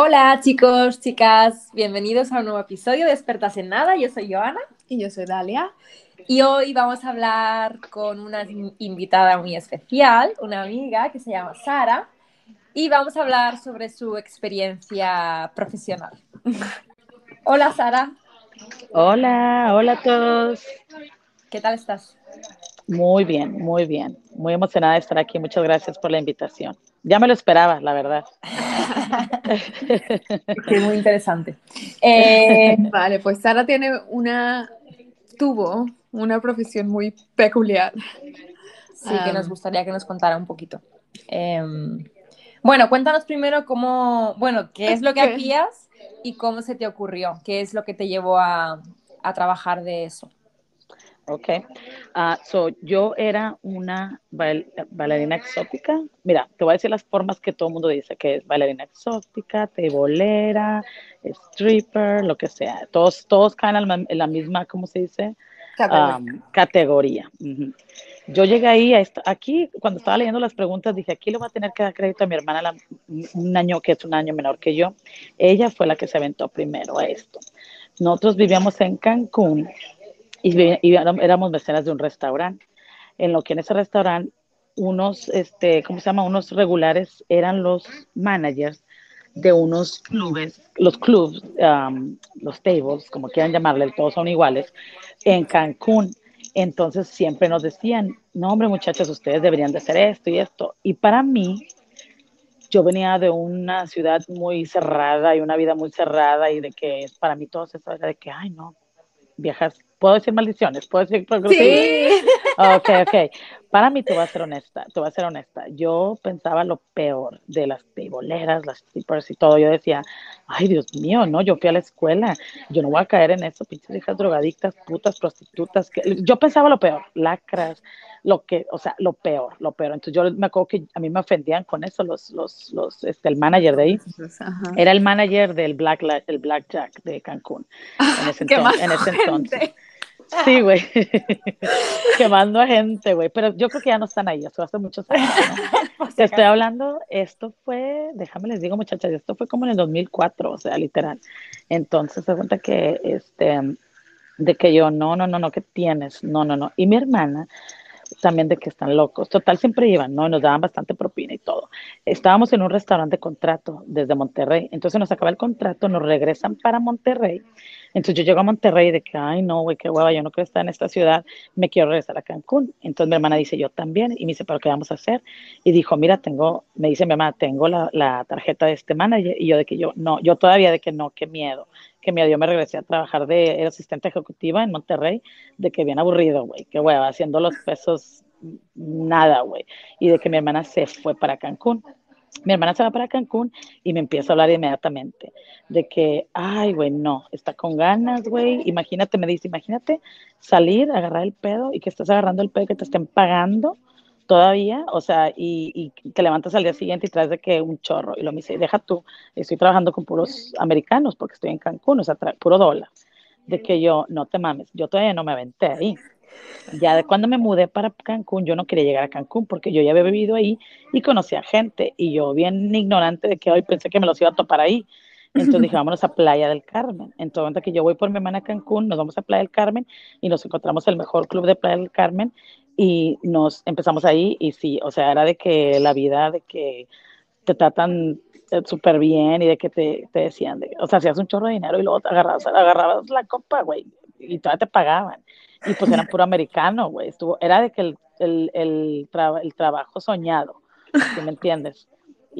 Hola chicos, chicas, bienvenidos a un nuevo episodio de Expertas en Nada. Yo soy Joana. Y yo soy Dalia. Y hoy vamos a hablar con una invitada muy especial, una amiga que se llama Sara, y vamos a hablar sobre su experiencia profesional. hola Sara. Hola, hola a todos. ¿Qué tal estás? Muy bien, muy bien. Muy emocionada de estar aquí. Muchas gracias por la invitación. Ya me lo esperaba, la verdad. Qué muy interesante. Eh, vale, pues Sara tiene una, tuvo una profesión muy peculiar. Sí, que nos gustaría que nos contara un poquito. Em, bueno, cuéntanos primero cómo, bueno, qué es lo que hacías y cómo se te ocurrió, qué es lo que te llevó a, a trabajar de eso. Ok. Uh, so, yo era una bailarina exótica. Mira, te voy a decir las formas que todo el mundo dice, que es bailarina exótica, tebolera, stripper, lo que sea. Todos, todos caen en la misma, ¿cómo se dice? categoría. Yo llegué ahí, a aquí, cuando estaba leyendo las preguntas, dije, aquí le voy a tener que dar crédito a mi hermana, un año que es un año menor que yo. Ella fue la que se aventó primero a esto. Nosotros vivíamos en Cancún y, éramos mecenas de un restaurante, en lo que en ese restaurante unos, este, ¿cómo se llama? Unos regulares eran los managers de unos clubes, los clubs, um, los tables, como quieran llamarle, todos son iguales, en Cancún. Entonces siempre nos decían, no hombre muchachos, ustedes deberían de hacer esto y esto. Y para mí, yo venía de una ciudad muy cerrada y una vida muy cerrada y de que para mí todo eso era de que, ay no, viajar ¿Puedo decir maldiciones? ¿Puedo decir Sí. Ok, ok. Para mí, te voy a ser honesta, te voy a ser honesta. Yo pensaba lo peor de las teiboleras, las strippers y todo. Yo decía, ay, Dios mío, no, yo fui a la escuela, yo no voy a caer en eso, pinches hijas drogadictas, putas, prostitutas. Yo pensaba lo peor, lacras, lo que, o sea, lo peor, lo peor. Entonces yo me acuerdo que a mí me ofendían con eso los, los, los, este, el manager de ahí. Era el manager del Black, el Blackjack de Cancún. En ese, entonces, en ese entonces. Sí, güey. Quemando a gente, güey. Pero yo creo que ya no están ahí, eso hace muchos años. Te estoy hablando, esto fue, déjame les digo, muchachas, esto fue como en el 2004, o sea, literal. Entonces se cuenta que, este, de que yo, no, no, no, no, ¿qué tienes? No, no, no. Y mi hermana, también de que están locos. Total, siempre iban, ¿no? Nos daban bastante propina y todo. Estábamos en un restaurante de contrato desde Monterrey. Entonces nos acaba el contrato, nos regresan para Monterrey. Entonces yo llego a Monterrey de que, ay, no, güey, qué hueva, yo no quiero estar en esta ciudad, me quiero regresar a Cancún. Entonces mi hermana dice, yo también. Y me dice, ¿pero qué vamos a hacer? Y dijo, mira, tengo, me dice mi mamá, tengo la, la tarjeta de este manager. Y yo de que yo, no, yo todavía de que no, qué miedo que me dio, me regresé a trabajar de asistente ejecutiva en Monterrey, de que bien aburrido, güey, que hueva, haciendo los pesos, nada, güey, y de que mi hermana se fue para Cancún. Mi hermana se va para Cancún y me empieza a hablar inmediatamente de que, ay, güey, no, está con ganas, güey. Imagínate, me dice, imagínate salir, agarrar el pedo y que estás agarrando el pedo que te estén pagando todavía, o sea, y, y, te levantas al día siguiente y traes de que un chorro. Y lo me dice, deja tú, estoy trabajando con puros americanos porque estoy en Cancún, o sea, puro dólar. De que yo, no te mames, yo todavía no me aventé ahí. Ya de cuando me mudé para Cancún, yo no quería llegar a Cancún porque yo ya había vivido ahí y conocía gente. Y yo, bien ignorante de que hoy pensé que me los iba a topar ahí. Entonces dije, vámonos a Playa del Carmen. Entonces, que yo voy por mi hermana a Cancún, nos vamos a Playa del Carmen y nos encontramos el mejor club de Playa del Carmen y nos empezamos ahí y sí, o sea, era de que la vida, de que te tratan eh, súper bien y de que te, te decían, de, o sea, hacías un chorro de dinero y luego te agarrabas, agarrabas la copa, güey, y todavía te pagaban. Y pues eran puro americano, güey, estuvo, era de que el, el, el, el trabajo soñado, me entiendes?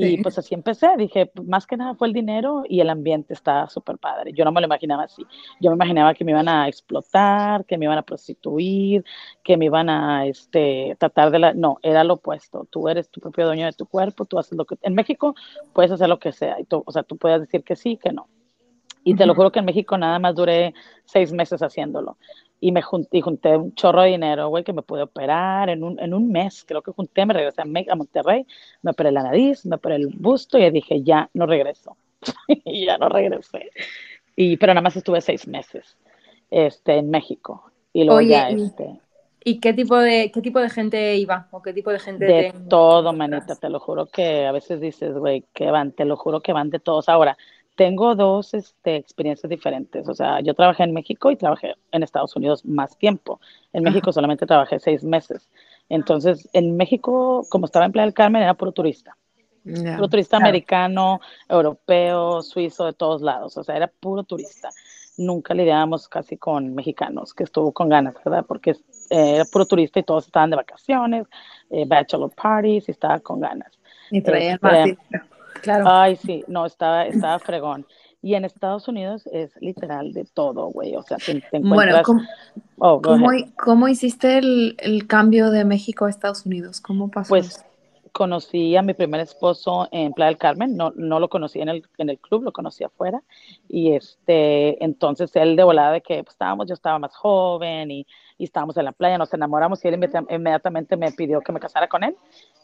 Y pues así empecé, dije, más que nada fue el dinero y el ambiente está súper padre. Yo no me lo imaginaba así. Yo me imaginaba que me iban a explotar, que me iban a prostituir, que me iban a este, tratar de la... No, era lo opuesto. Tú eres tu propio dueño de tu cuerpo, tú haces lo que... En México puedes hacer lo que sea, y tú, o sea, tú puedes decir que sí, que no. Y te lo juro que en México nada más duré seis meses haciéndolo y me junté, junté un chorro de dinero, güey, que me pude operar en un, en un mes, creo que junté, me regresé a, Monterrey, me operé la nariz, me operé el busto y dije, ya no regreso, y ya no regresé. Y, pero nada más estuve seis meses este, en México. Y luego ya, este... ¿Y qué tipo de qué tipo de gente iba o qué tipo de gente de todo, manita, te lo juro que a veces dices, güey, que van, te lo juro que van de todos. Ahora, tengo dos este, experiencias diferentes. O sea, yo trabajé en México y trabajé en Estados Unidos más tiempo. En México solamente trabajé seis meses. Entonces, en México, como estaba en Playa del Carmen, era puro turista. Puro turista americano, europeo, suizo, de todos lados. O sea, era puro turista. Nunca lidiábamos casi con mexicanos, que estuvo con ganas, ¿verdad? Porque eh, era puro turista y todos estaban de vacaciones, eh, bachelor parties y estaba con ganas. Y traía este, Claro. Ay, sí, no, estaba, estaba fregón. Y en Estados Unidos es literal de todo, güey. O sea, te, encuentras... Bueno, oh, ¿cómo, hiciste el, el, cambio de México a Estados Unidos? ¿Cómo pasó? Pues conocí a mi primer esposo en Playa del Carmen, no, no lo conocí en el, en el club, lo conocí afuera. Y este, entonces él de volada de que pues, estábamos, yo estaba más joven y, y estábamos en la playa, nos enamoramos y él inmediatamente me pidió que me casara con él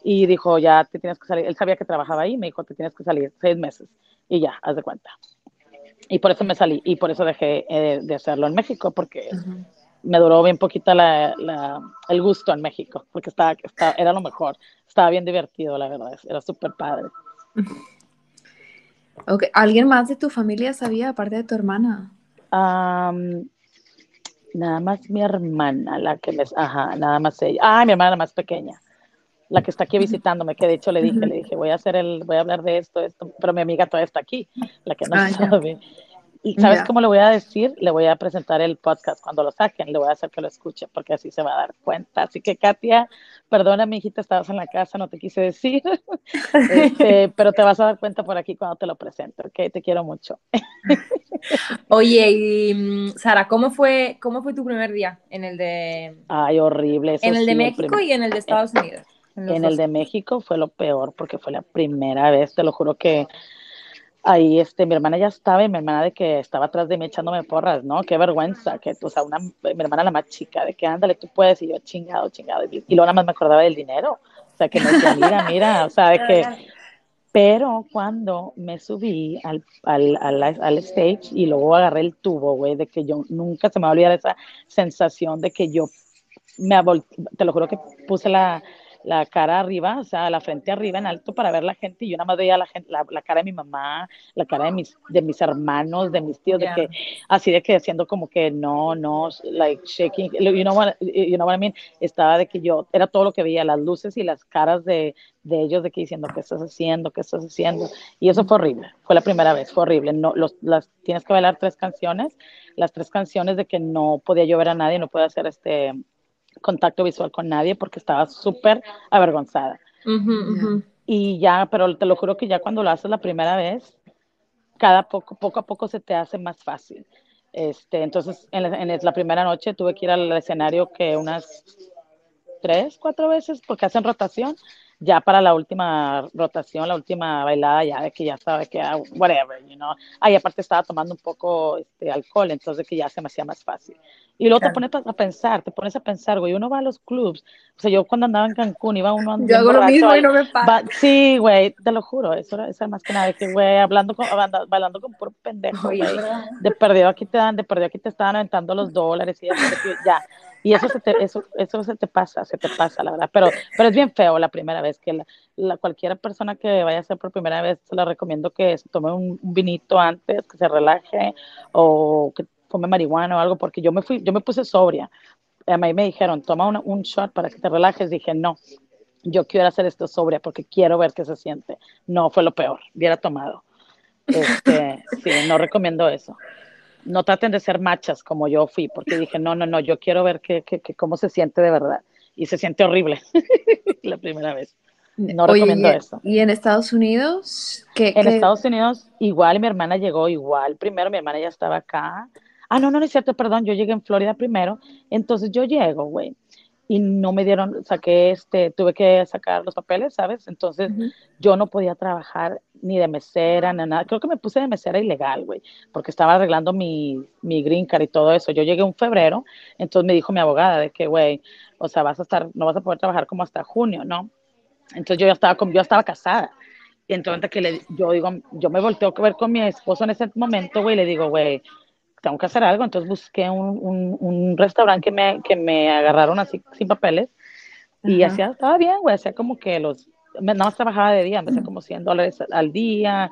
y dijo, ya te tienes que salir. Él sabía que trabajaba ahí, me dijo, te tienes que salir seis meses. Y ya, haz de cuenta. Y por eso me salí y por eso dejé eh, de hacerlo en México, porque me duró bien poquita la, la, el gusto en México, porque estaba, estaba, era lo mejor. Estaba bien divertido, la verdad, era súper padre. Okay. ¿Alguien más de tu familia sabía, aparte de tu hermana? Nada más mi hermana, la que les, ajá, nada más ella. Ah, mi hermana la más pequeña la que está aquí visitándome, que de hecho le dije, le dije, voy a hacer el, voy a hablar de esto, esto, pero mi amiga todavía está aquí, la que no ah, sabe. Y ¿sabes cómo le voy a decir? Le voy a presentar el podcast cuando lo saquen, le voy a hacer que lo escuche, porque así se va a dar cuenta. Así que, Katia, perdona, mi hijita, estabas en la casa, no te quise decir, este, pero te vas a dar cuenta por aquí cuando te lo presento, ¿ok? Te quiero mucho. Oye, y mm, Sara, ¿cómo fue, ¿cómo fue tu primer día en el de... Ay, horrible. en el de México y en el de Estados Unidos. En, el de México fue lo peor porque fue la primera vez, te lo juro que ahí este, mi hermana ya estaba y mi hermana de que estaba atrás de mí echándome porras, ¿no? Qué vergüenza, que, o sea, una, mi hermana la más chica, de que ándale, tú puedes, y yo chingado, chingado, y, luego nada más me acordaba del dinero, o sea, que me decía, mira, mira, o sea, de que, pero cuando me subí al, al, al, al stage y luego agarré el tubo, güey, de que yo nunca se me va a olvidar esa sensación de que yo me, te lo juro que puse la, la cara arriba, o sea, la frente arriba en alto para ver la gente y yo nada más veía la, gente, la, cara de mi mamá, la cara de mis, de mis hermanos, de mis tíos, de que así de que haciendo como que no, no, like shaking, you know what, you know what I mean, estaba de que yo, era todo lo que veía, las luces y las caras de, de ellos de que diciendo, ¿qué estás haciendo? ¿Qué estás haciendo? Y eso fue horrible, fue la primera vez, fue horrible, no, los, las, tienes que bailar tres canciones, las tres canciones de que no podía yo ver a nadie, no podía hacer este contacto visual con nadie porque estaba súper avergonzada. Y ya, pero te lo juro que ya cuando lo haces la primera vez, cada poco, poco a poco se te hace más fácil. Este, entonces, en la, en la primera noche tuve que ir al escenario que unas tres, cuatro veces, porque hacen rotación, ya para la última rotación, la última bailada, ya de que ya sabe que, ah, whatever, you know. Ay, aparte estaba tomando un poco este, alcohol, entonces que ya se me hacía más fácil. Y luego te pones a pensar, te pones a pensar, güey, uno va a los clubs, o sea, yo cuando andaba en Cancún iba uno Yo hago lo mismo y no me pasa. Sí, güey, te lo juro, eso era, más que nada, que, güey, hablando con, bailando con puro pendejo, güey, de perdido aquí te dan, de perdido aquí te estaban aventando los dólares y ya, y eso se te, eso, eso se te pasa, se te pasa, la verdad, pero, pero es bien feo la primera vez que la, la cualquier persona que vaya a hacer por primera vez, se la recomiendo que se tome un, un vinito antes, que se relaje o que come marihuana o algo, porque yo me fui, yo me puse sobria. A mí me dijeron, toma un shot para que te relajes. Dije, no, yo quiero hacer esto sobria porque quiero ver qué se siente. No, fue lo peor, hubiera tomado. Este, sí, no recomiendo eso. No traten de ser machas como yo fui, porque dije, no, no, no, yo quiero ver qué, qué, cómo se siente de verdad. Y se siente horrible la primera vez. No recomiendo eso. ¿Y en Estados Unidos? ¿qué, en Estados Unidos, igual mi hermana llegó igual. Primero mi hermana ya estaba acá Ah, no, no, no es cierto, perdón, yo llegué en Florida primero, entonces yo llego, güey, y no me dieron, saqué, este, tuve que sacar los papeles, ¿sabes? Entonces yo no podía trabajar ni de mesera, ni nada, creo que me puse de mesera ilegal, güey, porque estaba arreglando mi, mi green card y todo eso. Yo llegué en febrero, entonces me dijo mi abogada de que, güey, o sea, vas a estar, no vas a poder trabajar como hasta junio, ¿no? Entonces yo ya estaba, con, yo estaba casada. Y entonces que le, yo digo, yo me volteo a ver con mi esposo en ese momento, güey, y le digo, güey, tengo que hacer algo. Entonces busqué un, un, un restaurante que me, que me agarraron así sin papeles y hacía, estaba bien, güey, hacía como que los, nada más trabajaba de día, me hacía como 100 dólares al día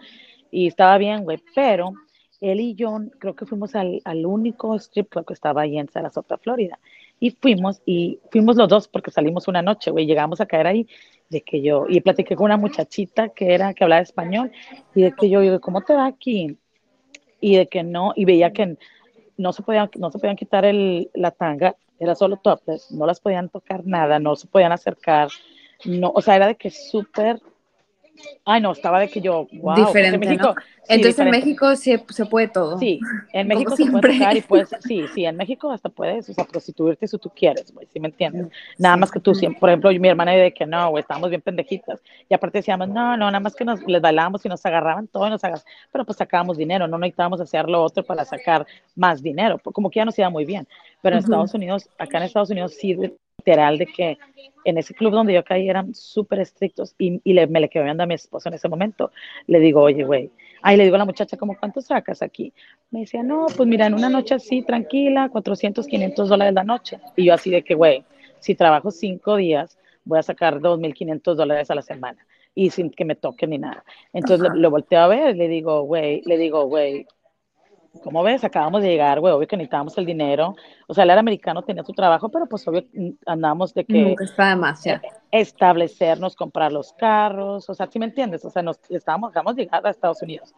y estaba bien, güey, pero él y yo creo que fuimos al, al único strip club que estaba ahí en Sarasota, Florida. Y fuimos, y fuimos los dos porque salimos una noche, güey, llegamos a caer ahí, de que yo, y platiqué con una muchachita que era, que hablaba español, y de que yo, digo, ¿cómo te va aquí? Y de que no, y veía que no se podían, no se podían quitar el, la tanga, era solo topless, no las podían tocar nada, no se podían acercar, no, o sea, era de que súper Ay, no, estaba de que yo, wow. Diferente, México, Entonces en México se, se, puede todo. Sí, en México se puede tocar y pues, sí, sí, en México hasta puedes, o sea, prostituirte si tú quieres, güey, ¿sí me entiendes? Nada más que tú, siempre, por ejemplo, mi hermana de que no, güey, estábamos bien pendejitas. Y aparte decíamos, no, no, nada más que nos, les bailábamos y nos agarraban todo y nos agarraban, pero pues sacábamos dinero, no necesitábamos hacer lo otro para sacar más dinero, como que ya nos iba muy bien. Pero en Estados Unidos, acá en Estados Unidos sí literal de que en ese club donde yo caí eran súper estrictos y, y le, me le quedé viendo a mi esposo en ese momento. Le digo, oye, güey, ahí le digo a la muchacha, ¿cómo cuánto sacas aquí? Me decía, no, pues mira, en una noche así, tranquila, 400, 500 dólares la noche. Y yo así de que, güey, si trabajo cinco días, voy a sacar 2.500 dólares a la semana y sin que me toque ni nada. Entonces lo, lo, volteo a ver le digo, güey, le digo, güey, ¿cómo ves? Acabamos de llegar, güey, obvio que necesitábamos el dinero. O sea, el americano tenía su trabajo, pero pues obvio andamos de que... Nunca está de más, ya. Establecernos, comprar los carros, o sea, ¿sí me entiendes? O sea, nos estábamos, acabamos de llegar a Estados Unidos.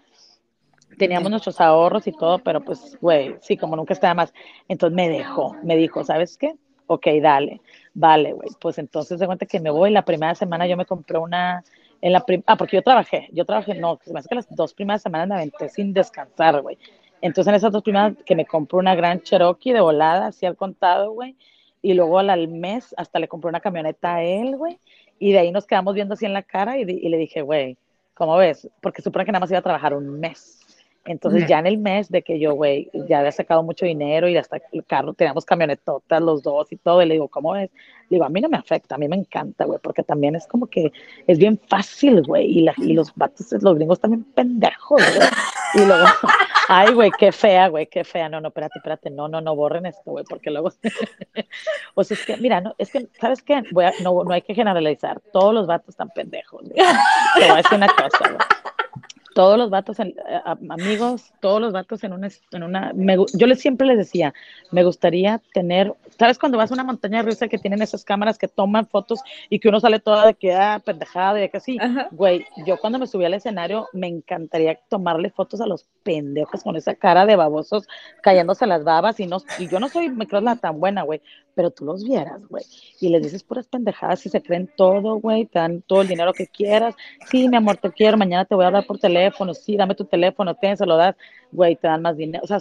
Teníamos nuestros ahorros y todo, pero pues, güey, sí, como nunca está de más. Entonces me dejó, me dijo, ¿sabes qué? Ok, dale, vale, güey. Pues entonces de cuenta que me voy, la primera semana yo me compré una... En la ah, porque yo trabajé, yo trabajé, no, se me hace que las dos primeras semanas me aventé sin descansar, güey. Entonces, en esas dos primeras que me compré una gran Cherokee de volada, así al contado, güey. Y luego al, mes hasta le compré una camioneta a él, güey. Y de ahí nos quedamos viendo así en la cara y, y le dije, güey, ¿cómo ves? Porque supone que nada más iba a trabajar un mes. Entonces, ya en el mes de que yo, güey, ya había sacado mucho dinero y hasta el carro, teníamos camionetotas los dos y todo, y le digo, ¿cómo es? Le digo, a mí no me afecta, a mí me encanta, güey, porque también es como que es bien fácil, güey, y, y los vatos, los gringos también pendejos, güey. Y luego, ay, güey, qué fea, güey, qué fea. No, no, espérate, espérate, no, no, no borren esto, güey, porque luego. o sea, es que, mira, no, es que, ¿sabes qué? Voy a, no, no hay que generalizar. Todos los vatos están pendejos, güey. Te voy una cosa, güey todos los vatos, en, eh, amigos, todos los vatos en una, en una yo les siempre les decía, me gustaría tener, ¿sabes cuando vas a una montaña rusa que tienen esas cámaras que toman fotos y que uno sale toda de que, ah, pendejada, y que así, güey, yo cuando me subí al escenario me encantaría tomarle fotos a los pendejos con esa cara de babosos cayéndose las babas y no, y yo no soy, me creo la tan buena, güey, pero tú los vieras, güey, y les dices puras pendejadas y se creen todo, güey, te dan todo el dinero que quieras, sí, mi amor, te quiero, mañana te voy a hablar por teléfono, sí, dame tu teléfono, ten, se lo das, güey, te dan más dinero, o sea,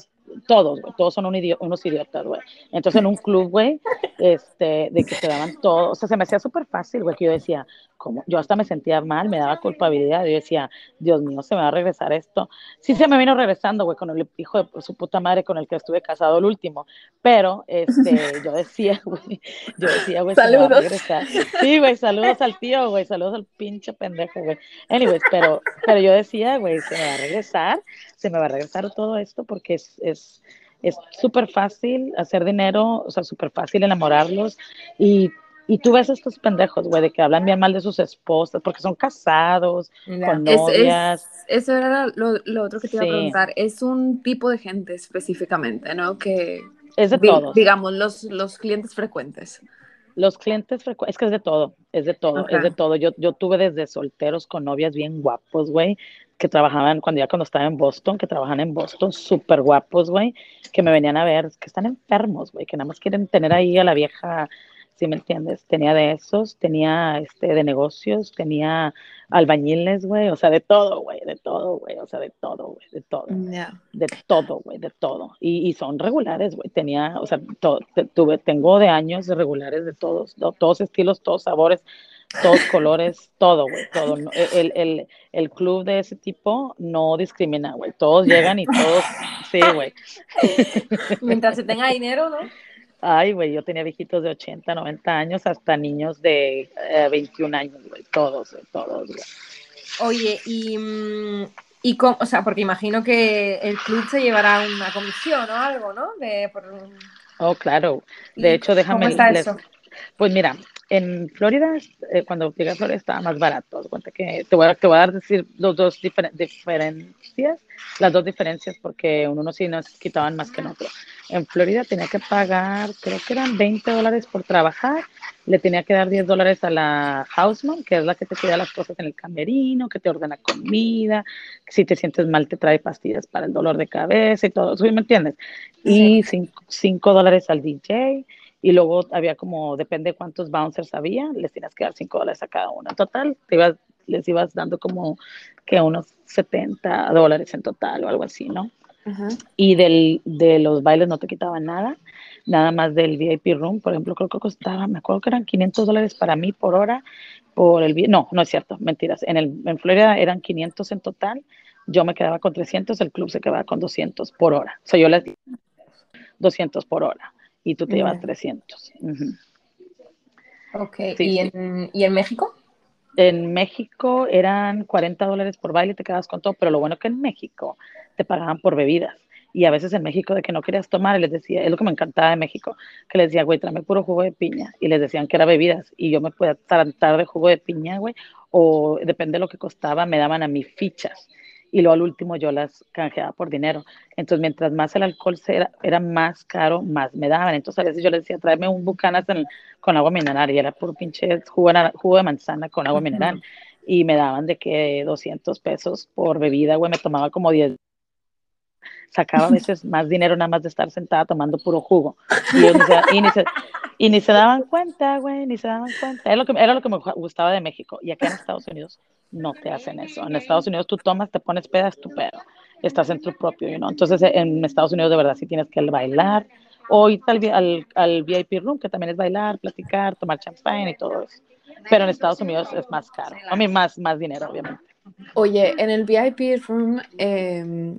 todos, güey, todos son un unos idiotas, güey. Entonces en un club, güey, este, de que te daban todo, o sea, se me hacía súper fácil, güey, que yo decía, como, yo hasta me sentía mal, me daba culpabilidad, yo decía, Dios mío, se me va a regresar esto. Sí se me vino regresando, güey, con el hijo de su puta madre con el que estuve casado el último, pero, este, yo decía, güey, yo decía, güey, se me va a regresar. Sí, güey, saludos al tío, güey, saludos al pinche pendejo, güey. Anyways, pero, pero yo decía, güey, se me va a regresar, se me va a regresar todo esto porque es, es es súper fácil hacer dinero, o sea, súper fácil enamorarlos y, y tú ves a estos pendejos, güey, de que hablan bien mal de sus esposas porque son casados, con novias. eso era lo, lo, otro que te iba a preguntar. Es un tipo de gente específicamente, ¿no? Que es de todos. Digamos, los, los clientes frecuentes. Los clientes frecuentes, es que es de todo, es de todo, es de todo. Yo, yo tuve desde solteros con novias bien guapos, güey, que trabajaban cuando ya cuando estaba en Boston, que trabajan en Boston, súper guapos, güey, que me venían a ver, que están enfermos, güey, que nada más quieren tener ahí a la vieja, si me entiendes, tenía de esos, tenía este de negocios, tenía albañiles, güey, o sea, de todo, güey, de todo, güey, o sea, de todo, güey, de todo, de todo, güey, de todo, y, y son regulares, güey, tenía, o sea, tuve, tengo de años regulares de todos, de, todos estilos, todos sabores, todos colores, todo, güey, todo. El, el, el, club de ese tipo no discrimina, güey. Todos llegan y todos, sí, güey. Mientras se tenga dinero, ¿no? Ay, güey, yo tenía viejitos de 80, 90 años, hasta niños de 21 eh, años, güey. Todos, todos, güey. Oye, y mm, Y cómo, o sea, porque imagino que el club se llevará una comisión o algo, ¿no? De, por... Oh, claro. De hecho, déjame. ¿Cómo está eso? Pues mira, en Florida, eh, cuando llegué a Florida estaba más barato. Cuenta que te voy a, te voy a dar decir los dos diferencias, las dos diferencias, porque uno sí nos quitaban más que en otro. En Florida tenía que pagar, creo que eran 20 dólares por trabajar, le tenía que dar 10 dólares a la houseman, que es la que te cuida las cosas en el camerino, que te ordena comida, si te sientes mal te trae pastillas para el dolor de cabeza y todo, ¿sí me entiendes? Y 5 dólares al DJ y luego había como, depende de cuántos bouncers había, les tienes que dar 5 dólares a cada uno. En total, te ibas, les ibas dando como que unos 70 dólares en total o algo así, ¿no? Y del, de los bailes no te quitaban nada, nada más del VIP room, por ejemplo, creo que costaba, me acuerdo que eran 500 dólares para mí por hora, por el no, no es cierto, mentiras, en, el, en Florida eran 500 en total, yo me quedaba con 300, el club se quedaba con 200 por hora, o sea, yo les 200 por hora y tú te llevas 300. Ok, ¿Y, En, ¿y en México? En México eran 40 dólares por baile y te quedas con todo, pero lo bueno que en México te pagaban por bebidas. Y a veces en México de que no querías tomar, les decía, es lo que me encantaba de México, que les decía, güey, tráeme puro jugo de piña. Y les decían que era bebidas. Y yo me podía tratar de jugo de piña, güey, o depende de lo que costaba, me daban a mí fichas y luego al último yo las canjeaba por dinero. Entonces, mientras más el alcohol era, era más caro, más me daban. Entonces, a veces yo les decía, tráeme un bucanas con agua mineral y era por pinche jugo, jugo, de manzana con agua mineral. Y me daban de que 200 pesos por bebida, güey, me tomaba como 10 sacaba a veces más dinero nada más de estar sentada tomando puro jugo. Y, ni, se, y ni, se, daban cuenta, güey, ni se daban cuenta. Era lo, que, era lo que me gustaba de México. Y acá en Estados Unidos no te hacen eso. En Estados Unidos tú tomas, te pones pedas, tu pedo. Estás en tu propio, ¿no? Entonces en Estados Unidos de verdad sí tienes que bailar o ir al, al, VIP room, que también es bailar, platicar, tomar champagne y todo eso. Pero en Estados Unidos es más caro. A mí más, más dinero, obviamente. Oye, en el VIP room, eh,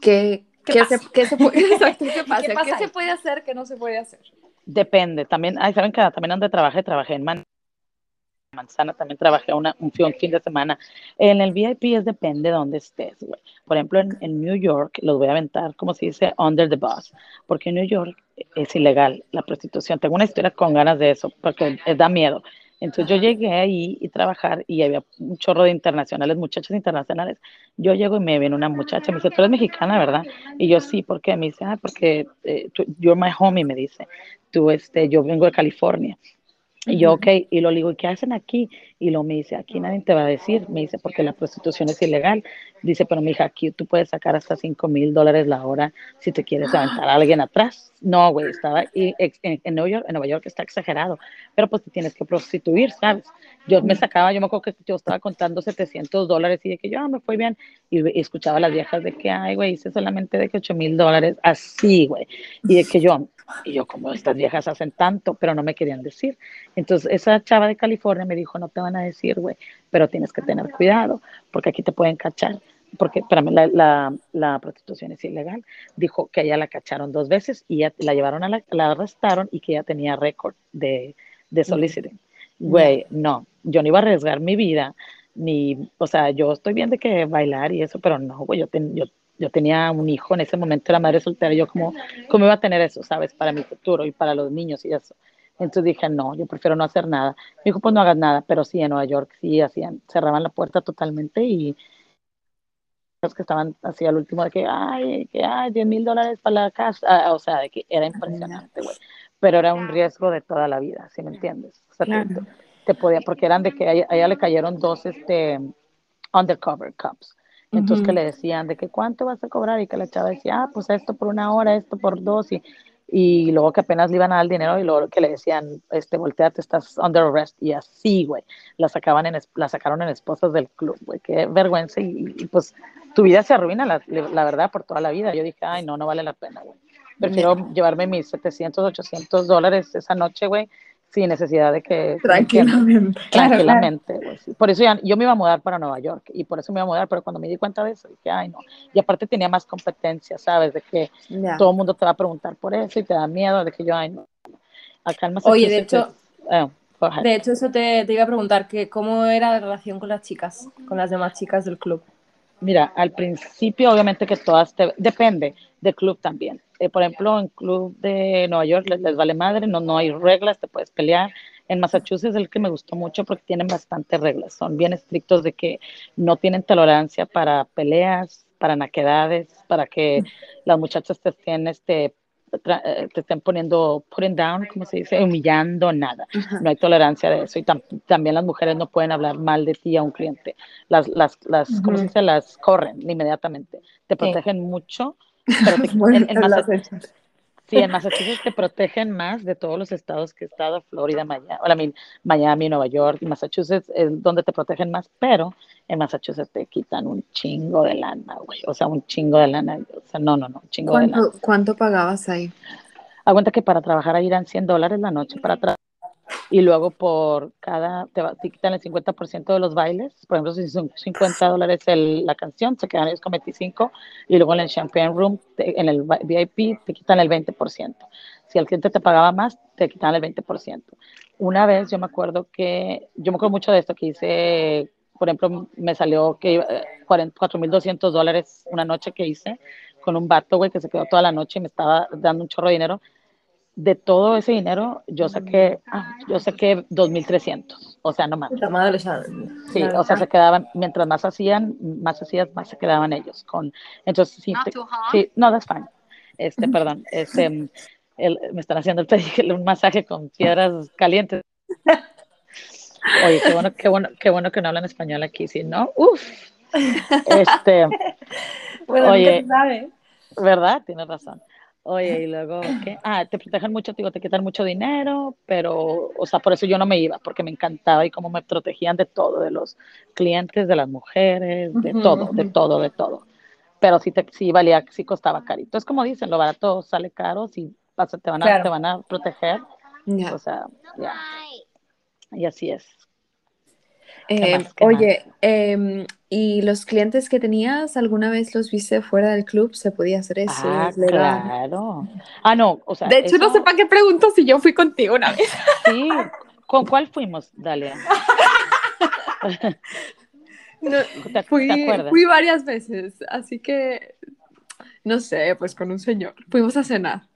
¿qué, ¿Qué, se, ¿qué, se, puede, ¿qué pasa? ¿Qué, se puede hacer, qué no se puede hacer? Depende. También, ay, ¿saben que también donde trabajé, trabajé en Man Manzana, también trabajé una, un, fin de semana. En el VIP es depende de dónde estés, güey. Por ejemplo, en, New York, los voy a aventar, como se dice, under the bus, porque en New York es ilegal la prostitución. Tengo una historia con ganas de eso, porque da miedo. Entonces yo llegué ahí y trabajar y había un chorro de internacionales, muchachas internacionales. Yo llego y me viene una muchacha, me dice, tú eres mexicana, ¿verdad? Y yo sí, ¿por qué? Me dice, ah, porque eh, you're my homie, me dice. Tú, este, yo vengo de California. Y yo, ok, y lo digo, ¿y qué hacen aquí? Y lo me dice, aquí nadie te va a decir, me dice, porque la prostitución es ilegal. Dice, pero mi hija, aquí tú puedes sacar hasta 5 mil dólares la hora si te quieres aventar a alguien atrás. No, güey, estaba en, en, Nueva York, en Nueva York está exagerado, pero pues te tienes que prostituir, ¿sabes? Yo me sacaba, yo me acuerdo que yo estaba contando 700 dólares y de que yo, ah, me fue bien, y, escuchaba a las viejas de que, ay, güey, hice solamente de que 8 mil dólares, así, güey, y de que yo, y yo, como estas viejas hacen tanto, pero no me querían decir. Entonces, esa chava de California me dijo, no te van a decir, güey, pero tienes que tener cuidado, porque aquí te pueden cachar. Porque para mí la, la, la prostitución es ilegal. Dijo que ella la cacharon dos veces y ya la llevaron a la, la arrestaron y que ella tenía récord de, de soliciting. Güey, no, yo no iba a arriesgar mi vida, ni, o sea, yo estoy bien de que bailar y eso, pero no, güey, yo, yo yo tenía un hijo en ese momento, era madre soltera, yo como, ¿cómo iba a tener eso, sabes, para mi futuro y para los niños y eso? Entonces dije, no, yo prefiero no hacer nada. Me dijo, pues no hagas nada, pero sí, en Nueva York sí hacían, cerraban la puerta totalmente y los que estaban así al último de que, ay, que hay 10 mil dólares para la casa, ah, o sea, de que era impresionante, güey. Pero era un riesgo de toda la vida, ¿sí me entiendes? O sea, te, podía, porque eran de que a ella, le cayeron dos, este, undercover cops. Entonces que le decían de que cuánto vas a cobrar y que la chava decía, ah, pues esto por una hora, esto por dos y, y luego que apenas le iban a dar el dinero y luego que le decían, este, volteate, estás under arrest y así, güey, la sacaban en, la sacaron en esposas del club, güey, qué vergüenza y, pues tu vida se arruina, la, la, verdad, por toda la vida. Yo dije, ay, no, no vale la pena, güey. Prefiero llevarme mis 700, 800 dólares esa noche, güey, sin necesidad de que... Tranquilamente. tranquilamente. Por eso ya, yo me iba a mudar para Nueva York y por eso me iba a mudar, pero cuando me di cuenta de eso, dije, ay no. Y aparte tenía más competencia, ¿sabes? De que todo el mundo te va a preguntar por eso y te da miedo de que yo, ay no. Acá en Oye, de hecho... Oh, de hecho, eso te, te, iba a preguntar, que ¿cómo era la relación con las chicas, con las demás chicas del club? Mira, al principio obviamente que todas te, depende del club también. Eh, por ejemplo, en club de Nueva York les, les, vale madre, no, no hay reglas, te puedes pelear. En Massachusetts el que me gustó mucho porque tienen bastantes reglas, son bien estrictos de que no tienen tolerancia para peleas, para naquedades, para que las muchachas te estén este, te estén poniendo, putting down, como se dice, humillando, nada. No hay tolerancia de eso. Y tam también las mujeres no pueden hablar mal de ti a un cliente. Las, las, las. ¿cómo se dice? Las corren inmediatamente. Te protegen sí. mucho. Pero te, en, en Massachusetts, sí, en Massachusetts te protegen más de todos los estados que he estado, Florida, Miami, Miami, Nueva York y Massachusetts es donde te protegen más, pero en Massachusetts te quitan un chingo de lana, güey. O sea, un chingo de lana. O sea, no, no, no, un chingo ¿Cuánto, de lana. ¿Cuánto pagabas ahí? Aguanta que para trabajar ahí eran 100 dólares la noche para trabajar. Y luego por cada, te, te quitan el 50% de los bailes. Por ejemplo, si son 50 dólares el, la canción, se quedan ellos con 25. Y luego en el Champagne Room, te, en el VIP, te quitan el 20%. Si el cliente te pagaba más, te quitan el 20%. Una vez yo me acuerdo que, yo me acuerdo mucho de esto, que hice por ejemplo, me salió que 4.200 dólares una noche que hice con un vato, güey, que se quedó toda la noche y me estaba dando un chorro de dinero. De todo ese dinero, yo saqué, ah, yo saqué 2.300, o sea, no más. Sí, o sea, se quedaban, mientras más hacían, más hacías, más se quedaban ellos. Con, entonces, sí, te, sí no, that's fine. Este, perdón, este, el, me están haciendo el, un masaje con piedras calientes. Oye, qué bueno, qué bueno, qué bueno que no hablan español aquí, si no, uff. Este, bueno, oye, sabe. ¿verdad? Tienes razón. Oye, y luego, ¿qué? Ah, te protegen mucho, te, digo, te quitan mucho dinero, pero, o sea, por eso yo no me iba, porque me encantaba y cómo me protegían de todo, de los clientes, de las mujeres, de uh -huh, todo, uh -huh. de todo, de todo. Pero sí, te, sí valía, sí costaba carito. Es como dicen, lo barato sale caro, si pasa, te van a, claro. te van a proteger. Yeah. O sea, ya. Yeah. Y así es. Eh, oye, eh, ¿y los clientes que tenías alguna vez los viste fuera del club? ¿Se podía hacer eso? Ah, claro. Ah, no, o sea. De hecho, eso... no sé para qué pregunto si yo fui contigo una vez. Sí, ¿con cuál fuimos? Dale. no, ¿Te, fui, ¿te acuerdas? fui varias veces, así que no sé, pues con un señor. Fuimos a cenar.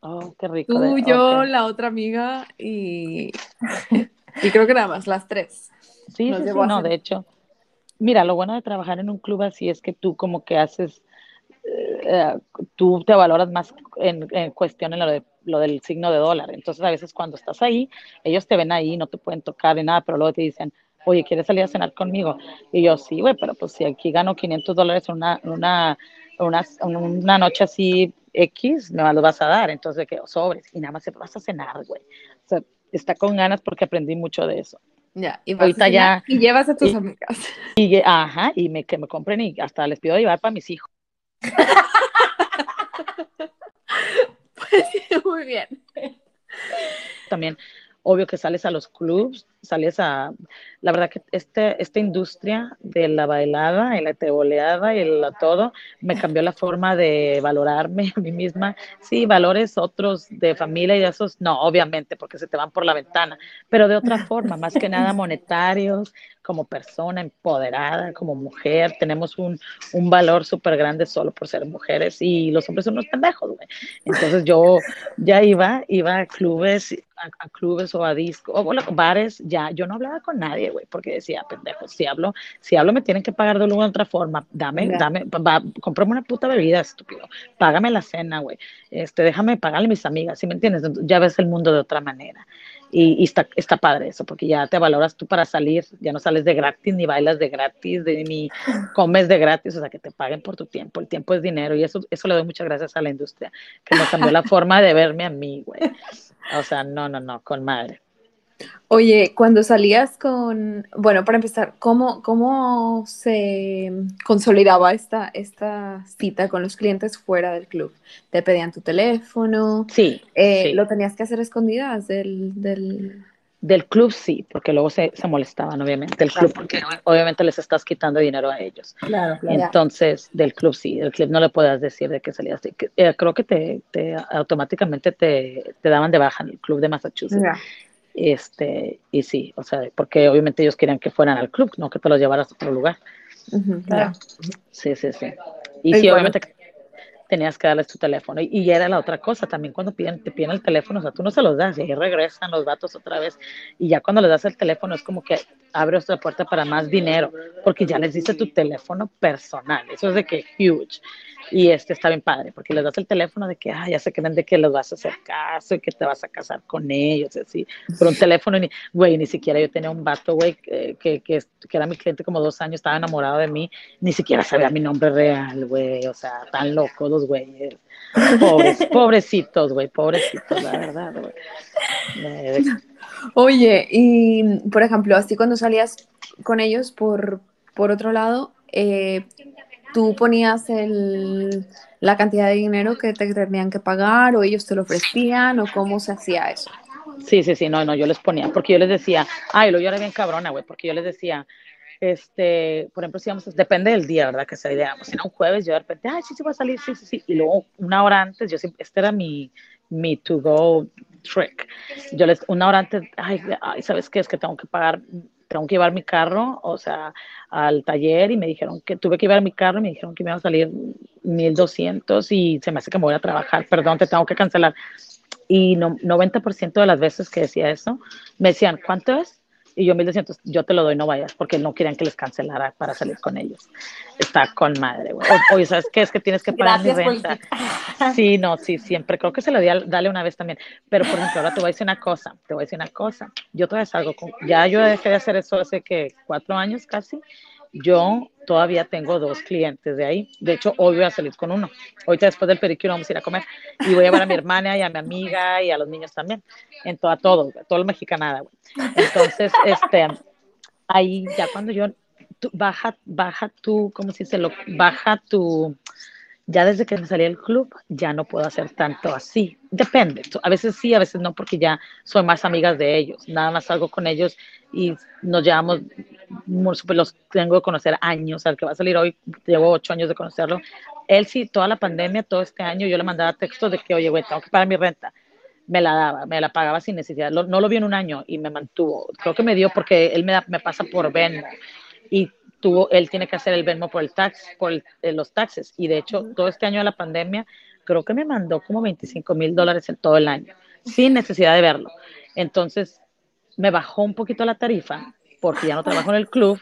Oh, qué rico. Tú, de... yo, okay. la otra amiga y, y creo que nada más, las tres. Sí, sí, sí no, de hecho. Mira, lo bueno de trabajar en un club así es que tú como que haces, eh, tú te valoras más en, en cuestión en lo, de, lo, del signo de dólar. Entonces a veces cuando estás ahí, ellos te ven ahí, no te pueden tocar ni nada, pero luego te dicen, oye, ¿quieres salir a cenar conmigo? Y yo, sí, güey, pero pues si aquí gano 500 dólares en una, una, una, una noche así X, me lo vas a dar. Entonces, que sobres. Y nada más se vas a cenar, güey. O sea, está con ganas porque aprendí mucho de eso. Ya, y Ahorita ya. Y llevas a tus y, amigas. Y, ajá, y me, que me compren y hasta les pido llevar para mis hijos. pues muy bien. También, obvio que sales a los clubs, sales a. La verdad que este, esta industria de la bailada y la teboleada y la todo me cambió la forma de valorarme a mí misma. Sí, valores otros de familia y de esos, no, obviamente, porque se te van por la ventana, pero de otra forma, más que nada monetarios, como persona empoderada, como mujer, tenemos un, un valor súper grande solo por ser mujeres y los hombres son unos pendejos, güey. Entonces yo ya iba, iba a clubes, a, a clubes o a discos, o bueno, bares, ya, yo no hablaba con nadie, güey, porque decía, pendejo, si hablo, si hablo me tienen que pagar de alguna otra forma, dame, yeah. dame, va, cómprame una puta bebida, estúpido, págame la cena, güey, este, déjame pagarle a mis amigas, ¿sí me entiendes? Ya ves el mundo de otra manera. Y, y, está, está padre eso, porque ya te valoras tú para salir, ya no sales de gratis, ni bailas de gratis, de, ni comes de gratis, o sea, que te paguen por tu tiempo, el tiempo es dinero, y eso, eso le doy muchas gracias a la industria, que me cambió la forma de verme a mí, güey. O sea, no, no, no, con madre. Oye, cuando salías con, bueno, para empezar, ¿cómo, cómo se consolidaba esta, esta cita con los clientes fuera del club? ¿Te pedían tu teléfono? Sí. Eh, sí. ¿Lo tenías que hacer escondidas del...? del... Del club sí, porque luego se, se molestaban, obviamente. Del club, porque obviamente les estás quitando dinero a ellos. Claro, claro. Entonces, del club sí, del club no le puedas decir de que salías. Eh, creo que te, te automáticamente te, te, daban de baja en el club de Massachusetts. Este, y sí, o sea, porque obviamente ellos querían que fueran al club, no que te los llevaras a otro lugar. claro. Sí, sí, sí. Y sí, obviamente tenías que darles tu teléfono. Y, era la otra cosa, también cuando piden, te piden el teléfono, o sea, tú no se los das y ahí regresan los datos otra vez. Y ya cuando les das el teléfono es como que abre otra puerta para más dinero, porque ya les diste tu teléfono personal. Eso es de que huge. Y este está bien padre, porque les das el teléfono de que, ah, ya se creen de que los vas a hacer caso y que te vas a casar con ellos, así, por un teléfono, ni, güey, ni siquiera yo tenía un vato, güey, que, que, que, era mi cliente como dos años, estaba enamorado de mí, ni siquiera sabía mi nombre real, güey, o sea, tan locos los güeyes, pobres, pobrecitos, güey, pobrecitos, la verdad, güey. Oye, y por ejemplo, así cuando salías con ellos por, por otro lado, eh, tú ponías el, la cantidad de dinero que te tenían que pagar o ellos te lo ofrecían o cómo se hacía eso. Sí, sí, sí, no, no, yo les ponía, porque yo les decía, ay, lo yo era bien cabrona, güey, porque yo les decía, este, por ejemplo, si vamos, depende del día, ¿verdad? Que se digamos, si era un jueves, yo de repente, ay, sí, sí, va a salir, sí, sí, sí, y luego una hora antes, yo siempre, este era mi, mi to-go trick, yo les, una hora antes, ay, ¿sabes qué? Es que tengo que pagar tengo que llevar mi carro, o sea, al taller y me dijeron que tuve que llevar mi carro y me dijeron que me iba a salir 1200 y se me hace que me voy a trabajar, perdón, te tengo que cancelar. Y no, 90% de las veces que decía eso, me decían, ¿cuánto es? Y yo 1200, yo te lo doy, no vayas, porque no querían que les cancelara para salir con ellos. Está con madre, güey. Oye, ¿sabes qué? Es que tienes que pagar mi renta. Sí, no, sí, siempre. Creo que se lo di a Dale una vez también. Pero, por ejemplo, ahora te voy a decir una cosa. Te voy a decir una cosa. Yo todavía salgo con. Ya yo dejé de hacer eso hace que cuatro años casi. Yo todavía tengo dos clientes de ahí. De hecho, hoy voy a salir con uno. Ahorita después del pericuro vamos a ir a comer. Y voy a llevar a mi hermana y a mi amiga y a los niños también. En todo, a todo, todo lo mexicanada, güey. Entonces, este, ahí ya cuando yo, baja, baja tu, ¿cómo se dice? Lo, baja tu, ya desde que me salí del club, ya no puedo hacer tanto así. Depende. A veces sí, a veces no, porque ya soy más amigas de ellos. Nada más salgo con ellos y nos llevamos, los tengo que conocer años. Al que va a salir hoy, llevo ocho años de conocerlo. Él sí, toda la pandemia, todo este año, yo le mandaba textos de que, oye, güey, tengo que pagar mi renta. Me la daba, me la pagaba sin necesidad. no lo vi en un año y me mantuvo. Creo que me dio porque él me, me pasa por Venmo y tuvo, él tiene que hacer el Venmo por el tax, por eh, los taxes. Y de hecho, todo este año de la pandemia, creo que me mandó como 25 mil dólares en todo el año, sin necesidad de verlo. Entonces, me bajó un poquito la tarifa porque ya no trabajo en el club,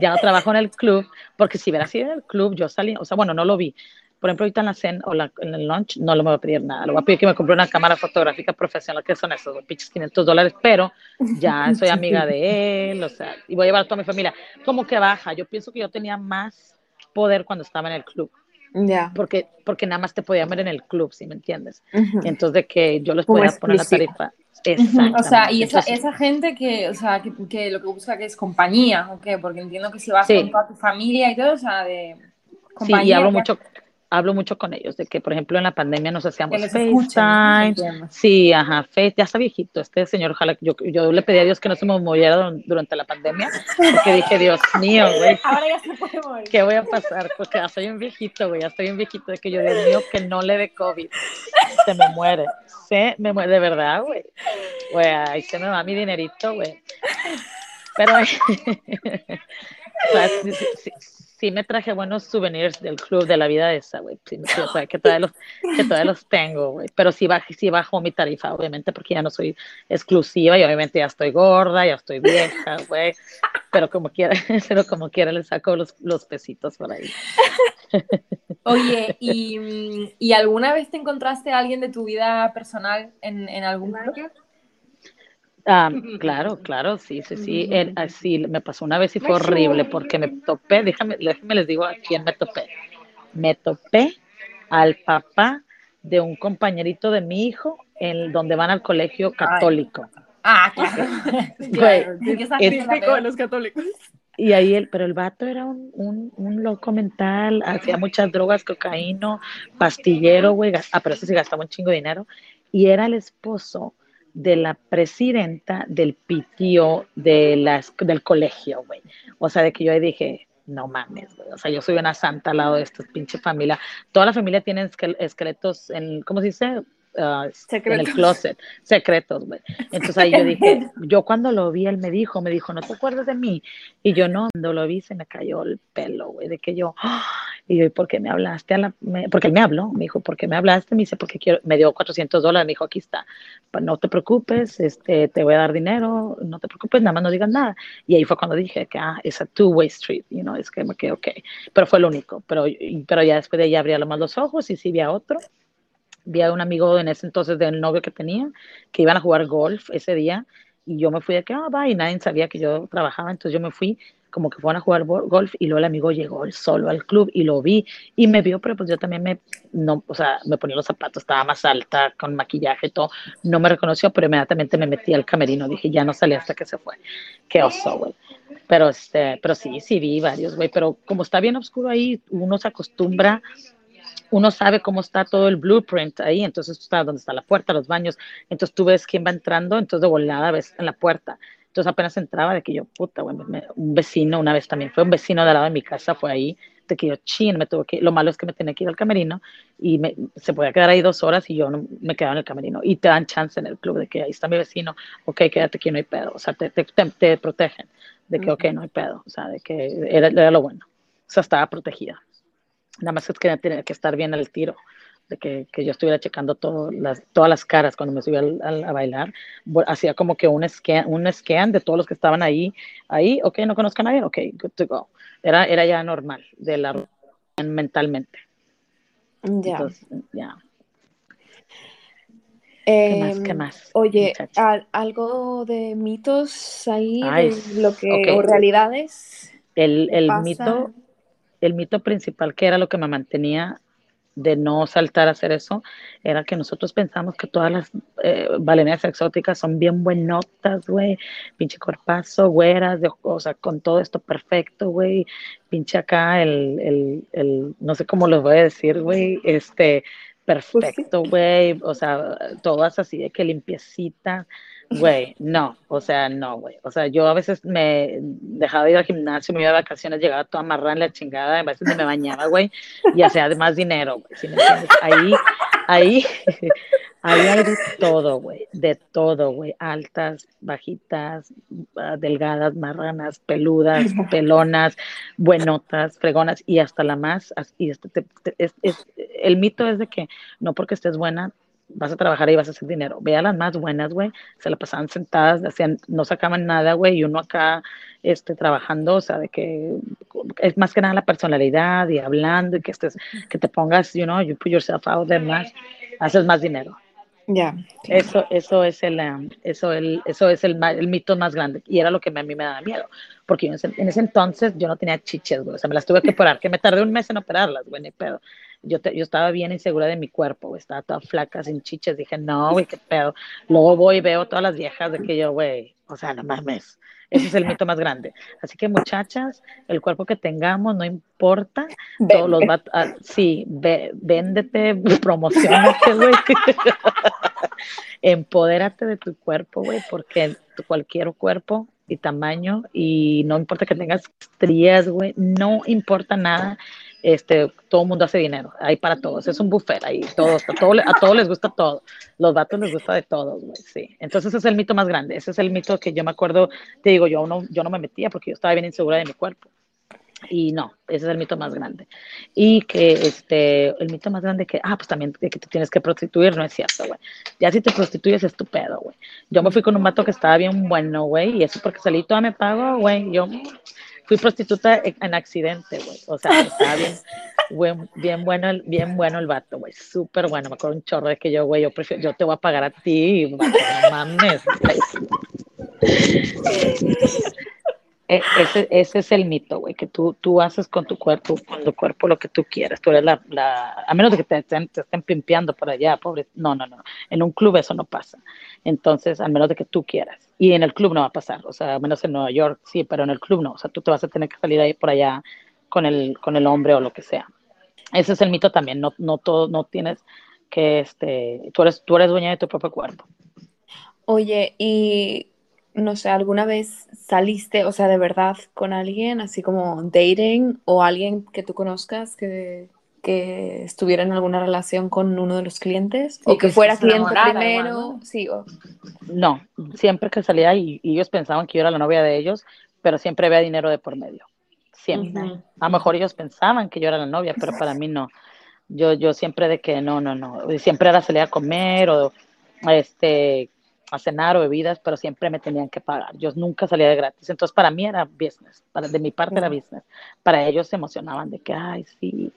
ya no trabajo en el club, porque si hubiera sido en el club, yo salí, o sea, bueno, no lo vi, por ejemplo, ahorita en la cena o en el lunch no le voy a pedir nada. Le voy a pedir que me compre una cámara fotográfica profesional, que son esos pinches 500 dólares, pero ya soy amiga de él, o sea, y voy a llevar a toda mi familia. Como que baja. Yo pienso que yo tenía más poder cuando estaba en el club. Ya. Porque, porque nada más te podía ver en el club, si me entiendes. Entonces, de que yo les podía poner la tarifa. O sea, y esa, esa gente que, o sea, que, que, lo que busca que es compañía, ¿o qué? Porque entiendo que si vas con toda tu familia y todo, o sea, de compañía. Sí, y hablo mucho, hablo mucho con ellos de que, por ejemplo, en la pandemia nos hacíamos FaceTime. Sí, ajá, Face, ya está viejito. Este señor, ojalá, yo, yo le pedí a Dios que no se me muriera durante la pandemia, porque dije, Dios mío, güey. Ahora ya se puede morir. ¿Qué voy a pasar? Porque ya estoy un viejito, güey, ya estoy un viejito, de que yo, Dios mío, que no le dé COVID. Se me muere. Se me muere, de verdad, güey. Güey, ahí se me va mi dinerito, güey. Pero, sí me traje buenos souvenirs del club de la vida de esa, güey. Sí, o sea, que todavía los, que todavía los tengo, güey. Pero sí, baj, sí bajo mi tarifa, obviamente, porque ya no soy exclusiva y obviamente ya estoy gorda, ya estoy vieja, güey. Pero como quiera, pero como quiera le saco los, los pesitos por ahí. Oye, ¿y, ¿y, alguna vez te encontraste a alguien de tu vida personal en, en algún club? Ah, claro, claro, sí, sí, sí. así me pasó una vez y fue horrible porque me topé, déjame, déjame les digo a quién me topé. Me topé al papá de un compañerito de mi hijo en donde van al colegio católico. Ah, claro. típico de los católicos. Y ahí él, pero el vato era un, un, un, loco mental, hacía muchas drogas, cocaína, pastillero, güey, ah, pero eso sí gastaba un chingo de dinero. Y era el esposo de la presidenta del PTO de las, del colegio, güey. O sea, de que yo dije, no mames, güey. O sea, yo soy una santa al lado de esta pinche familia. Toda la familia tiene esqueletos, en, ¿cómo se dice? uh, en el closet, secretos, güey. Entonces ahí yo dije, yo cuando lo vi, él me dijo, me dijo, ¿no te acuerdas de mí? Y yo no, cuando lo vi se me cayó el pelo, güey, de que yo, y yo, ¿por qué me hablaste? A la, porque él me habló, me dijo, ¿por qué me hablaste? Me dice, porque quiero, me dio 400 dólares, me dijo, aquí está, no te preocupes, este, te voy a dar dinero, no te preocupes, nada más no digas nada. Y ahí fue cuando dije que, ah, es a two-way street, you know, es que me quedé, ok, pero fue lo único, pero, pero ya después de ahí abría más los ojos y sí vi a otro vi a un amigo en ese entonces del novio que tenía, que iban a jugar golf ese día, y yo me fui de que, ah, va, y nadie sabía que yo trabajaba, entonces yo me fui como que fueron a jugar golf y luego el amigo llegó solo al club y lo vi y me vio, pero pues yo también me, no, o sea, me ponía los zapatos, estaba más alta, con maquillaje todo, no me reconoció, pero inmediatamente me metí al camerino, dije, ya no salí hasta que se fue, qué oso, güey. Pero, este, pero sí, sí vi varios, güey, pero como está bien oscuro ahí, uno se acostumbra uno sabe cómo está todo el blueprint ahí, entonces tú sabes dónde está la puerta, los baños, entonces tú ves quién va entrando, entonces de volada ves en la puerta. Entonces apenas entraba de que yo, puta, un vecino una vez también, fue un vecino de al lado de mi casa, fue ahí, de que yo, chin, me tuve que, lo malo es que me tenía que ir al camerino y me, se podía quedar ahí dos horas y yo no, me quedaba en el camerino. Y te dan chance en el club de que ahí está mi vecino, ok, quédate aquí, no hay pedo. O sea, te, te, te, protegen de que, ok, no hay pedo. O sea, de que era, era lo bueno. O sea, estaba protegida. Nada más es que tenía que estar bien al tiro, de que, que yo estuviera checando todo, las, todas las caras cuando me subía a, bailar. Hacía como que un scan, un scan de todos los que estaban ahí. Ahí, ok, no conozco a nadie, ok, good to go. Era, era ya normal, de la mentalmente. Ya. ya. ¿Qué más? ¿Qué em, más? Oye, algo de mitos ahí, de lo que, o realidades. El, el mito el mito principal, que era lo que me mantenía de no saltar a hacer eso, era que nosotros pensamos que todas las eh, balenas exóticas son bien buenotas, güey, pinche corpazo, güeras, de, o sea, con todo esto perfecto, güey, pinche acá el, el, el, no sé cómo lo voy a decir, güey, este, pues perfecto, güey, o sea, todas así de que limpiecita, Güey, no, o sea, no, güey. O sea, yo a veces me dejaba de ir al gimnasio, me iba de vacaciones, llegaba toda amarrada en la chingada, a veces me bañaba, güey, y hacía además dinero, güey. ¿sí me ahí, ahí, ahí hay de todo, güey, de todo, güey. Altas, bajitas, ah, delgadas, marranas, peludas, pelonas, buenotas, fregonas, y hasta la más, y este, es, el mito es de que no porque estés buena vas a trabajar y vas a hacer dinero. Ve a las más buenas, güey, se la pasaban sentadas, hacían, no sacaban nada, güey, y uno acá este, trabajando, o sea, de que es más que nada la personalidad y hablando y que estés, que te pongas, you know, you put yourself out there más, haces más dinero. Ya. Eso, eso es el, um, eso, el, eso es el, el, mito más grande y era lo que a mí me daba miedo, porque en ese, en ese entonces yo no tenía chiches, güey, o sea, me las tuve que operar, que me tardé un mes en operarlas, güey, ni pedo yo, yo estaba bien insegura de mi cuerpo, estaba toda flaca, sin chiches, dije, no, güey, qué pedo. Luego voy y veo todas las viejas de que yo, güey, o sea, no mames. Ese es el mito más grande. Así que muchachas, el cuerpo que tengamos no importa. Todos los va a, sí, ve, véndete, promocionate, güey. Empodérate de tu cuerpo, güey, porque cualquier cuerpo y tamaño y no importa que tengas estrías, güey, no importa nada este, todo mundo hace dinero, hay para todos, es un buffet ahí, todo, a todos les gusta todo, los vatos les gusta de todos, güey, sí. Entonces es el mito más grande, ese es el mito que yo me acuerdo, te digo, yo no, yo no me metía porque yo estaba bien insegura de mi cuerpo. Y no, ese es el mito más grande. Y que este, el mito más grande que, ah, pues también que te tienes que prostituir, no es cierto, güey. Ya si te prostituyes es tu pedo, güey. Yo me fui con un vato que estaba bien bueno, güey, y eso porque salí toda me pago, güey. Yo fui prostituta en accidente, güey. O sea, estaba bien, bien, bueno, bien bueno el vato, güey. Súper bueno. Me acuerdo un chorro de que yo, güey, yo prefiero, yo te voy a pagar a ti, no mames. E, ese, ese, es el mito, güey, que tú, tú haces con tu cuerpo, con tu cuerpo lo que tú quieras. Tú eres la, la a menos de que te, te, estén pimpeando por allá, pobre. No, no, no. En un club eso no pasa. Entonces, a menos de que tú quieras. Y en el club no va a pasar. O sea, a menos en Nueva York, sí, pero en el club no. O sea, tú te vas a tener que salir ahí por allá con el, con el hombre o lo que sea. Ese es el mito también. No, no todo, no tienes que, este, tú eres, tú eres dueña de tu propio cuerpo. Oye, y no sé, ¿alguna vez saliste, o sea, de verdad con alguien, así como dating o alguien que tú conozcas que que estuviera en alguna relación con uno de los clientes o que, fuera cliente primero. Sí, No, siempre que salía y, ellos pensaban que yo era la novia de ellos, pero siempre había dinero de por medio. Siempre. A lo mejor ellos pensaban que yo era la novia, pero para mí no. Yo, yo siempre de que no, no, no. Siempre era salir a comer o este, a cenar o bebidas, pero siempre me tenían que pagar. Yo nunca salía de gratis. Entonces, para mí era business. Para, de mi parte era business. Para ellos se emocionaban de que, ay, sí,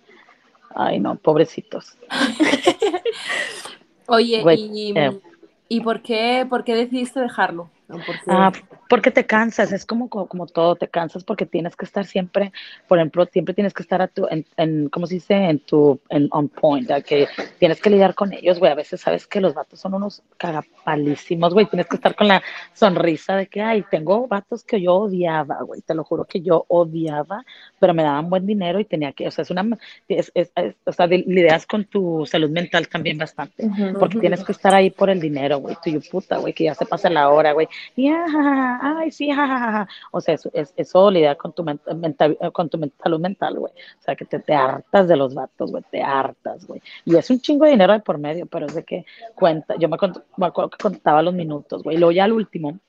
Ay, no, pobrecitos. Oye, y, eh. ¿y por, qué, por qué decidiste dejarlo? Ah, porque te cansas, es como, como todo, te cansas porque tienes que estar siempre, por ejemplo, siempre tienes que estar a tu, en, en ¿cómo se dice? En tu, en on point, que tienes que lidiar con ellos, güey, a veces sabes que los vatos son unos cagapalísimos, güey, tienes que estar con la sonrisa de que, ay, tengo vatos que yo odiaba, güey, te lo juro que yo odiaba, pero me daban buen dinero y tenía que, o sea, es una, es, es, o sea, lidias con tu salud mental también bastante, porque tienes que estar ahí por el dinero, güey, tu puta, güey, que ya se pasa la hora, güey, y ay, sí, jajaja. O sea, eso, es, eso lidiar con tu, mental, con tu salud mental, güey. O sea, que te, te hartas de los vatos, güey, te hartas, güey. Y es un chingo de dinero de por medio, pero es de que cuenta, yo me, me acuerdo que contaba los minutos, güey. Y luego ya al último,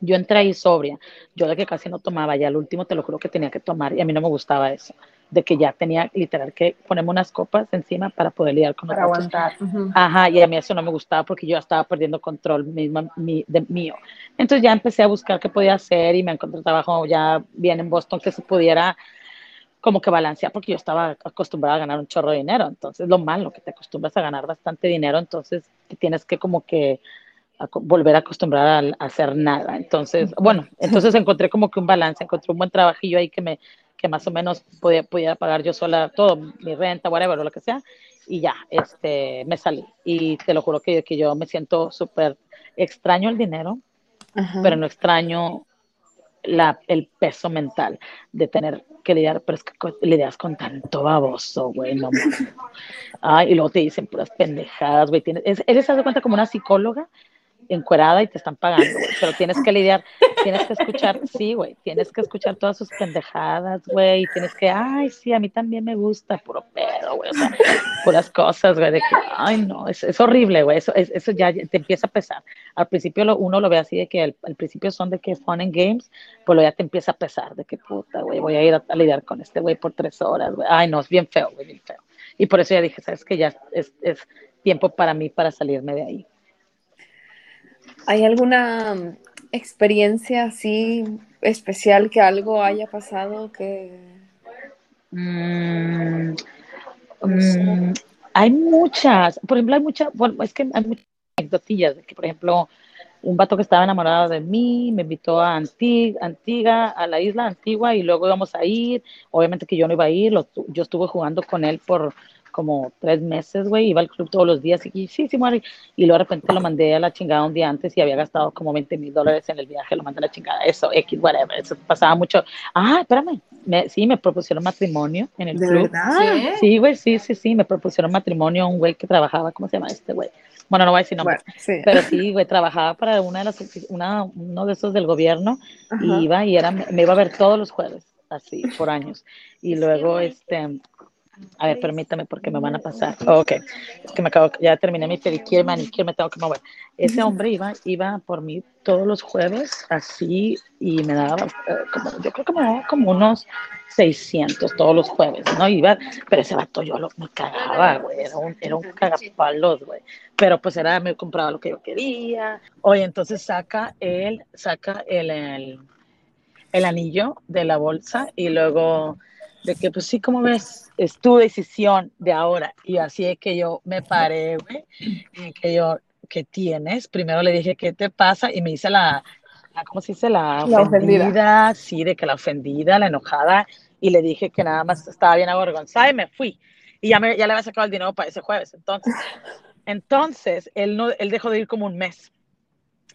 yo entré ahí sobria, yo de que casi no tomaba, ya al último te lo juro que tenía que tomar y a mí no me gustaba eso de que ya tenía literal que ponerme unas copas encima para poder lidiar con para aguantar. Ajá, y a mí eso no me gustaba porque yo estaba perdiendo control mismo, de mío. Entonces ya empecé a buscar qué podía hacer y me encontré trabajo ya bien en Boston que se pudiera como que balancear porque yo estaba acostumbrada a ganar un chorro de dinero. Entonces lo malo que te acostumbras a ganar bastante dinero, entonces tienes que como que volver a acostumbrar a, hacer nada. Entonces, bueno, entonces encontré como que un balance, encontré un buen trabajillo ahí que me, que más o menos podía, podía pagar yo sola todo, mi renta, whatever, o lo que sea, y ya, este, me salí. Y te lo juro que, que yo me siento súper extraño el dinero, pero no extraño la, el peso mental de tener que lidiar, pero es que lidias con tanto baboso, güey, no Ay, y luego te dicen puras pendejadas, güey. Tienes, eres, de cuenta, como una psicóloga encuerada y te están pagando, pero tienes que lidiar, tienes que escuchar, sí, güey, tienes que escuchar todas sus pendejadas, güey, y tienes que, ay, sí, a mí también me gusta, puro pedo, güey, o sea, puras cosas, güey, de que, ay, no, es, es horrible, güey, eso, eso ya te empieza a pesar. Al principio lo, uno lo ve así de que al, principio son de que fun and games, pues lo ya te empieza a pesar, de que puta, güey, voy a ir a, lidiar con este güey por tres horas, güey, ay, no, es bien feo, güey, bien feo. Y por eso ya dije, sabes que ya es, es tiempo para mí para salirme de ahí. ¿Hay alguna experiencia así especial que algo haya pasado que... Mm, mm, hay muchas, por ejemplo, hay muchas, bueno, es que hay muchas anecdotillas, que por ejemplo, un vato que estaba enamorado de mí me invitó a Antigua, a la isla Antigua y luego íbamos a ir, obviamente que yo no iba a ir, yo estuve jugando con él por como tres meses, güey, iba al club todos los días y sí, sí, muere. Y luego de repente lo mandé a la chingada un día antes y había gastado como 20 mil dólares en el viaje, lo mandé a la chingada, eso, X, whatever, eso pasaba mucho. Ah, espérame, sí, me propusieron matrimonio en el club. Sí, güey, sí, sí, sí, me propusieron matrimonio un güey que trabajaba, ¿cómo se llama este güey? Bueno, no voy a decir nombre, pero sí, güey, trabajaba para una de las, una, uno de esos del gobierno y iba y era, me iba a ver todos los jueves, así, por años. Y luego, este, a ver, permítame porque me van a pasar. ok, es que me acabo, ya terminé mi pedicure, manicure, me tengo que mover. Ese hombre iba, iba por mí todos los jueves, así, y me daba, eh, como, yo creo que me daba como unos 600 todos los jueves, ¿no? Iba, pero ese vato yo lo, me cagaba, güey, era un, era un cagapalos, güey. Pero pues era, me compraba lo que yo quería. Oye, entonces saca él, saca el, el, el anillo de la bolsa y luego de que pues sí, como ves, es tu decisión de ahora. Y así es que yo me paré, güey, y que yo, ¿qué tienes? Primero le dije, ¿qué te pasa? Y me hice la, ¿cómo se dice? La, ofendida, sí, de que la ofendida, la enojada, y le dije que nada más estaba bien avergonzada y me fui. Y ya, me, ya le había sacado el dinero para ese jueves. Entonces, entonces él, no, él dejó de ir como un mes.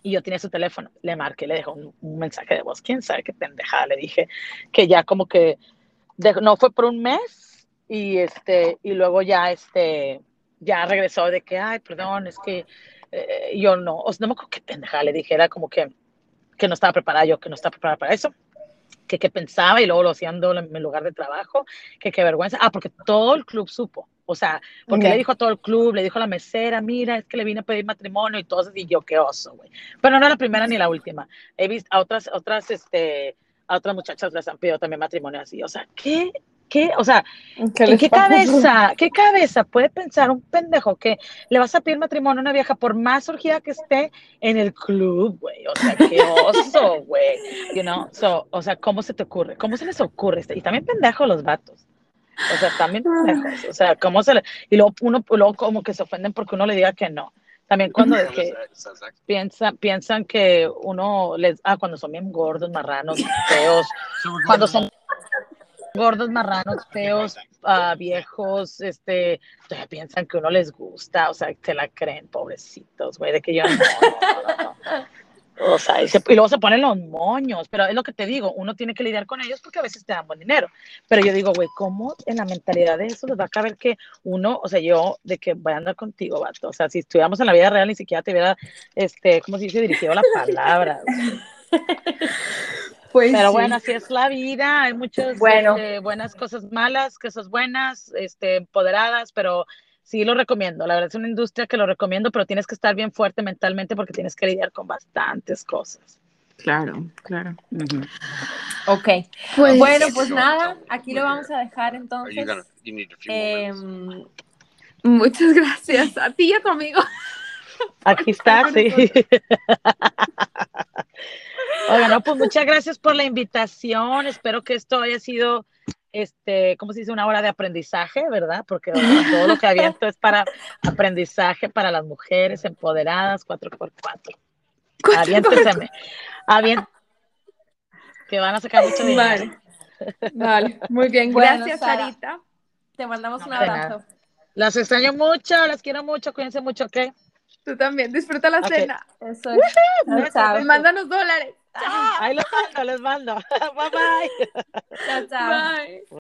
Y yo tenía su teléfono, le marqué, le dejó un, un mensaje de voz, quién sabe qué pendejada, le dije que ya como que no fue por un mes y este y luego ya este ya regresó de que ay perdón es que eh, yo no o sea, no me acuerdo qué pendeja le dije era como que que no estaba preparada yo que no estaba preparada para eso que qué pensaba y luego lo haciendo en mi lugar de trabajo, que qué vergüenza. Ah, porque todo el club supo. O sea, porque le dijo a todo el club, le dijo a la mesera, mira, es que le vine a pedir matrimonio y todo y yo qué oso, güey. Pero no la primera ni la última. He visto a otras, otras, este, a otras muchachas les han pedido también matrimonio así. O sea, ¿qué ¿Qué? O sea, ¿qué, ¿qué cabeza, qué cabeza puede pensar un pendejo que le vas a pedir matrimonio a una vieja por más surgida que esté en el club, güey? O sea, qué oso, güey. You know? so, o sea, ¿cómo se te ocurre? ¿Cómo se les ocurre? Y también pendejos los vatos. O sea, también pendejos. O sea, ¿cómo se le... Y luego uno, luego como que se ofenden porque uno le diga que no. También cuando que piensan, piensan que uno les, ah, cuando son bien gordos, marranos, feos, cuando son gordos, marranos, feos, uh, viejos, este, todavía piensan que uno les gusta, o sea, se la creen, pobrecitos, güey, de que yo no, no, no, O sea, y, se, y, luego se ponen los moños, pero es lo que te digo, uno tiene que lidiar con ellos porque a veces te dan buen dinero. Pero yo digo, güey, ¿cómo en la mentalidad de eso les va a caber que uno, o sea, yo, de que voy a andar contigo, vato? O sea, si estuviéramos en la vida real, ni siquiera te hubiera, este, ¿cómo se dice? Dirigido la palabra. Pues Pero bueno, así es la vida, hay muchas bueno. este, buenas cosas malas, cosas buenas, este, empoderadas, pero sí lo recomiendo. La verdad es una industria que lo recomiendo, pero tienes que estar bien fuerte mentalmente porque tienes que lidiar con bastantes cosas. Claro, claro. Uh -huh. Ok. Pues, bueno, pues nada, aquí lo vamos a dejar entonces. Eh, muchas gracias a ti y a tu amigo. Aquí está, sí. Oigan, no, pues muchas gracias por la invitación. Espero que esto haya sido, este, ¿cómo se dice? Una hora de aprendizaje, ¿verdad? Porque todo lo que aviento es para aprendizaje para las mujeres empoderadas, 4x4. Aviénteseme. Aviénteseme. Que van a sacar mucho dinero. Vale. Vale, muy bien. Gracias, Sarita. Te mandamos un abrazo. Las extraño mucho, las quiero mucho, cuídense mucho, ¿ok? Tú también, disfruta la Okay. cena. Eso es. Chao. Mándanos dólares. Ahí los mando, les mando. bye bye. Chao, chao. Bye.